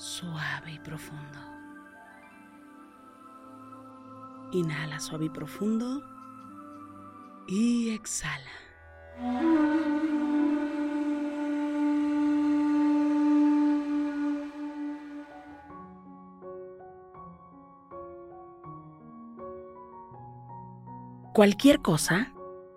suave y profundo. Inhala suave y profundo. Y exhala. Cualquier cosa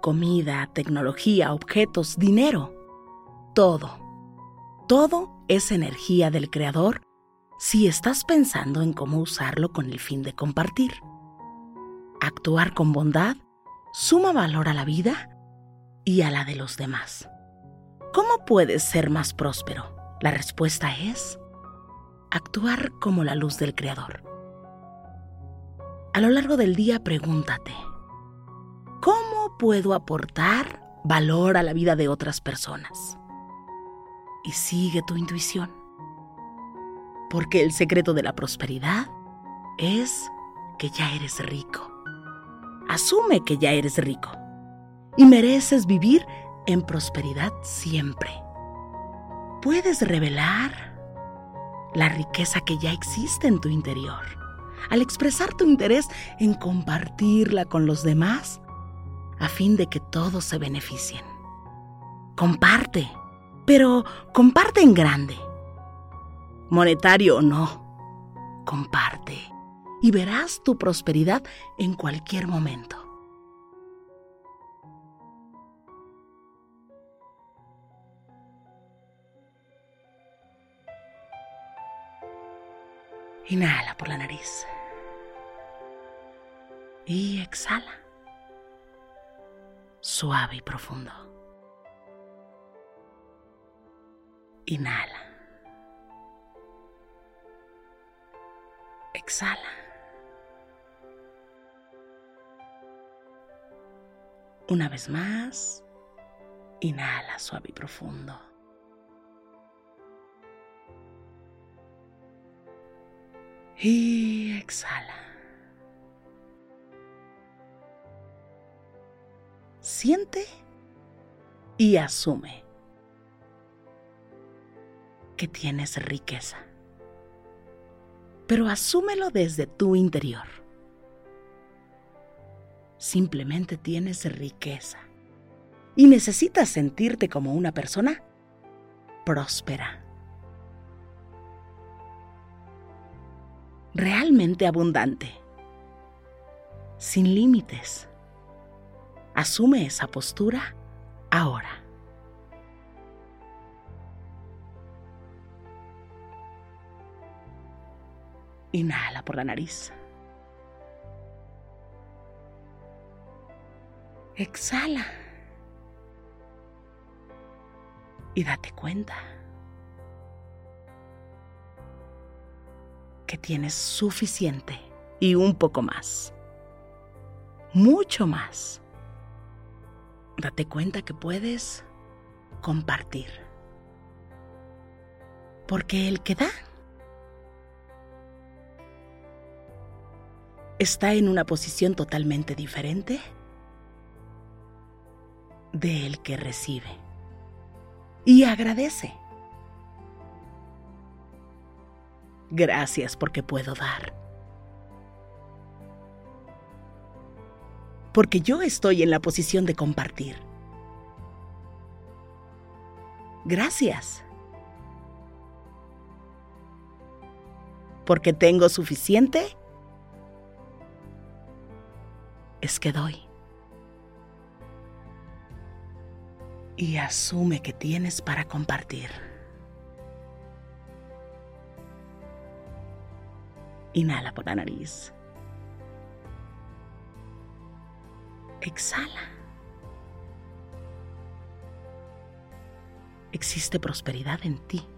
comida, tecnología, objetos, dinero. Todo, todo es energía del Creador si estás pensando en cómo usarlo con el fin de compartir. Actuar con bondad suma valor a la vida y a la de los demás. ¿Cómo puedes ser más próspero? La respuesta es actuar como la luz del Creador. A lo largo del día pregúntate, ¿Cómo puedo aportar valor a la vida de otras personas? Y sigue tu intuición. Porque el secreto de la prosperidad es que ya eres rico. Asume que ya eres rico y mereces vivir en prosperidad siempre. Puedes revelar la riqueza que ya existe en tu interior. Al expresar tu interés en compartirla con los demás, a fin de que todos se beneficien. Comparte, pero comparte en grande. Monetario o no, comparte y verás tu prosperidad en cualquier momento. Inhala por la nariz y exhala suave y profundo. Inhala. Exhala. Una vez más, inhala suave y profundo. Y exhala. siente y asume que tienes riqueza. Pero asúmelo desde tu interior. Simplemente tienes riqueza y necesitas sentirte como una persona próspera. Realmente abundante. Sin límites Asume esa postura ahora. Inhala por la nariz. Exhala. Y date cuenta que tienes suficiente y un poco más. Mucho más. Date cuenta que puedes compartir. Porque el que da está en una posición totalmente diferente del que recibe. Y agradece. Gracias porque puedo dar. Porque yo estoy en la posición de compartir. Gracias. Porque tengo suficiente es que doy. Y asume que tienes para compartir. Inhala por la nariz. Exhala. Existe prosperidad en ti,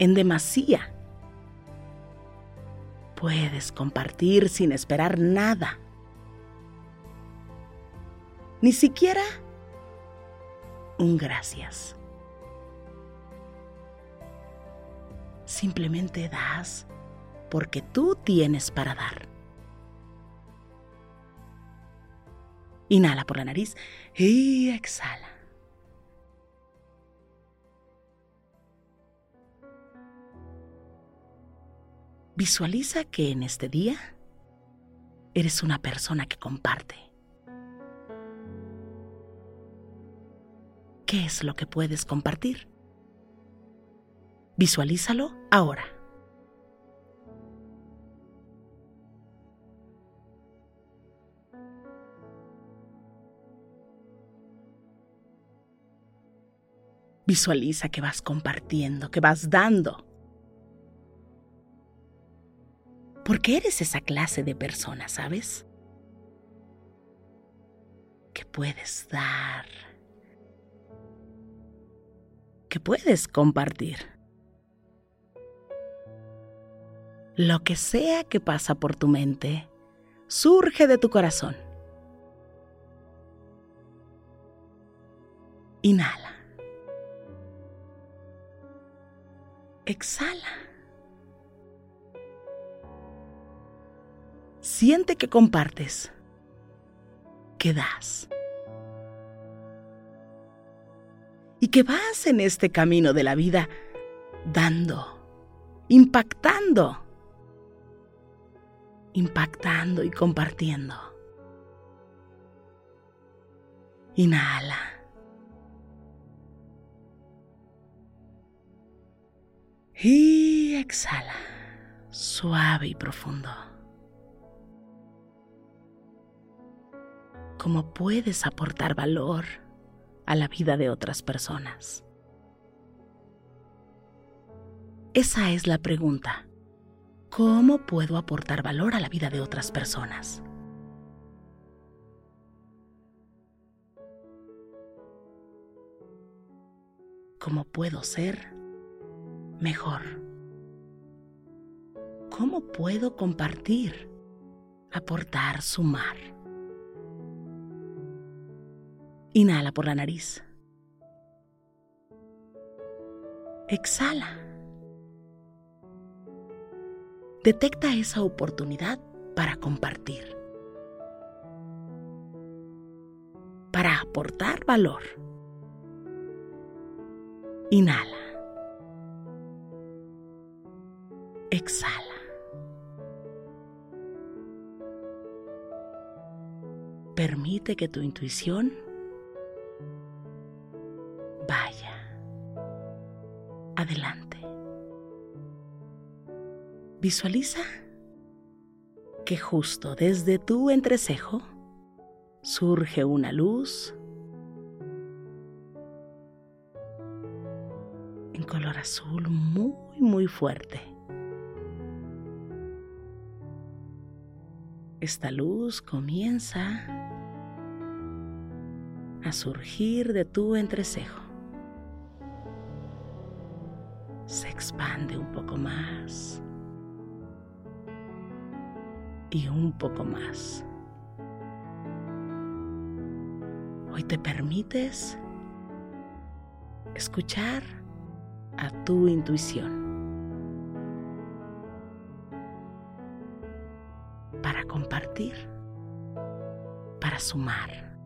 en demasía. Puedes compartir sin esperar nada ni siquiera un gracias. Simplemente das porque tú tienes para dar. Inhala por la nariz y exhala. Visualiza que en este día eres una persona que comparte. ¿Qué es lo que puedes compartir? Visualízalo ahora. Visualiza que vas compartiendo, que vas dando. Porque eres esa clase de persona, ¿sabes? Que puedes dar que puedes compartir. Lo que sea que pasa por tu mente, surge de tu corazón. Inhala. Exhala. Siente que compartes, que das. Y que vas en este camino de la vida dando, impactando, impactando y compartiendo. Inhala. Y exhala, suave y profundo. ¿Cómo puedes aportar valor? A la vida de otras personas? Esa es la pregunta. ¿Cómo puedo aportar valor a la vida de otras personas? ¿Cómo puedo ser mejor? ¿Cómo puedo compartir, aportar, sumar? Inhala por la nariz. Exhala. Detecta esa oportunidad para compartir. Para aportar valor. Inhala. Exhala. Permite que tu intuición Visualiza que justo desde tu entrecejo surge una luz en color azul muy, muy fuerte. Esta luz comienza a surgir de tu entrecejo. Se expande un poco más y un poco más. Hoy te permites escuchar a tu intuición para compartir, para sumar,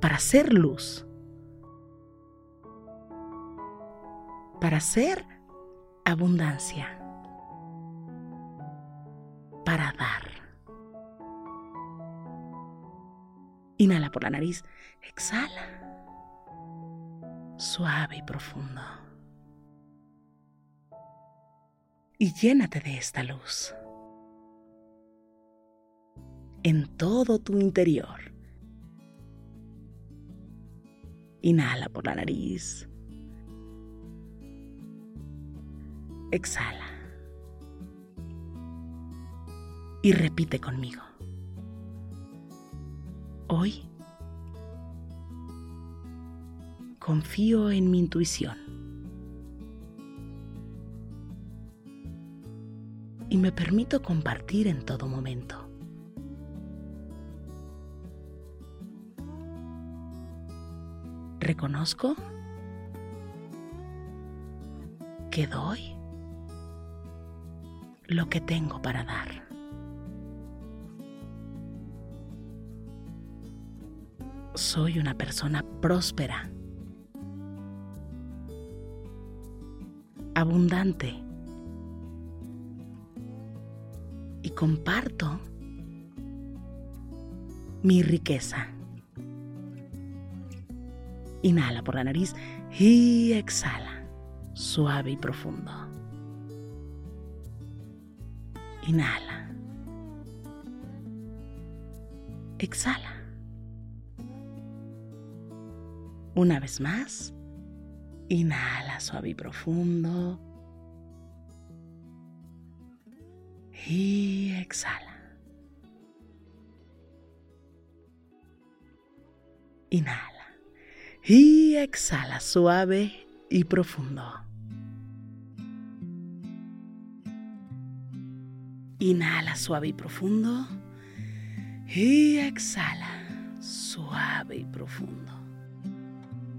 para ser luz, para ser abundancia, para dar. Inhala por la nariz, exhala suave y profundo. Y llénate de esta luz en todo tu interior. Inhala por la nariz. Exhala. Y repite conmigo. Hoy confío en mi intuición. Y me permito compartir en todo momento. Reconozco que doy lo que tengo para dar. Soy una persona próspera abundante. Y comparto mi riqueza. Inhala por la nariz y exhala, suave y profundo. Inhala. Exhala. Una vez más. Inhala suave y profundo. Y exhala. Inhala. Y exhala suave y profundo. Inhala suave y profundo. Y exhala suave y profundo.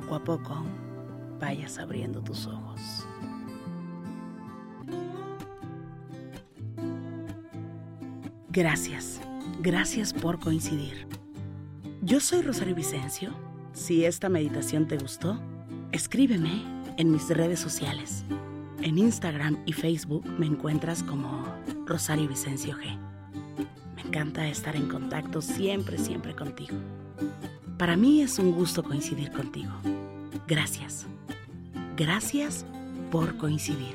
poco a poco vayas abriendo tus ojos. Gracias, gracias por coincidir. Yo soy Rosario Vicencio. Si esta meditación te gustó, escríbeme en mis redes sociales. En Instagram y Facebook me encuentras como Rosario Vicencio G. Me encanta estar en contacto siempre, siempre contigo. Para mí es un gusto coincidir contigo. Gracias. Gracias por coincidir.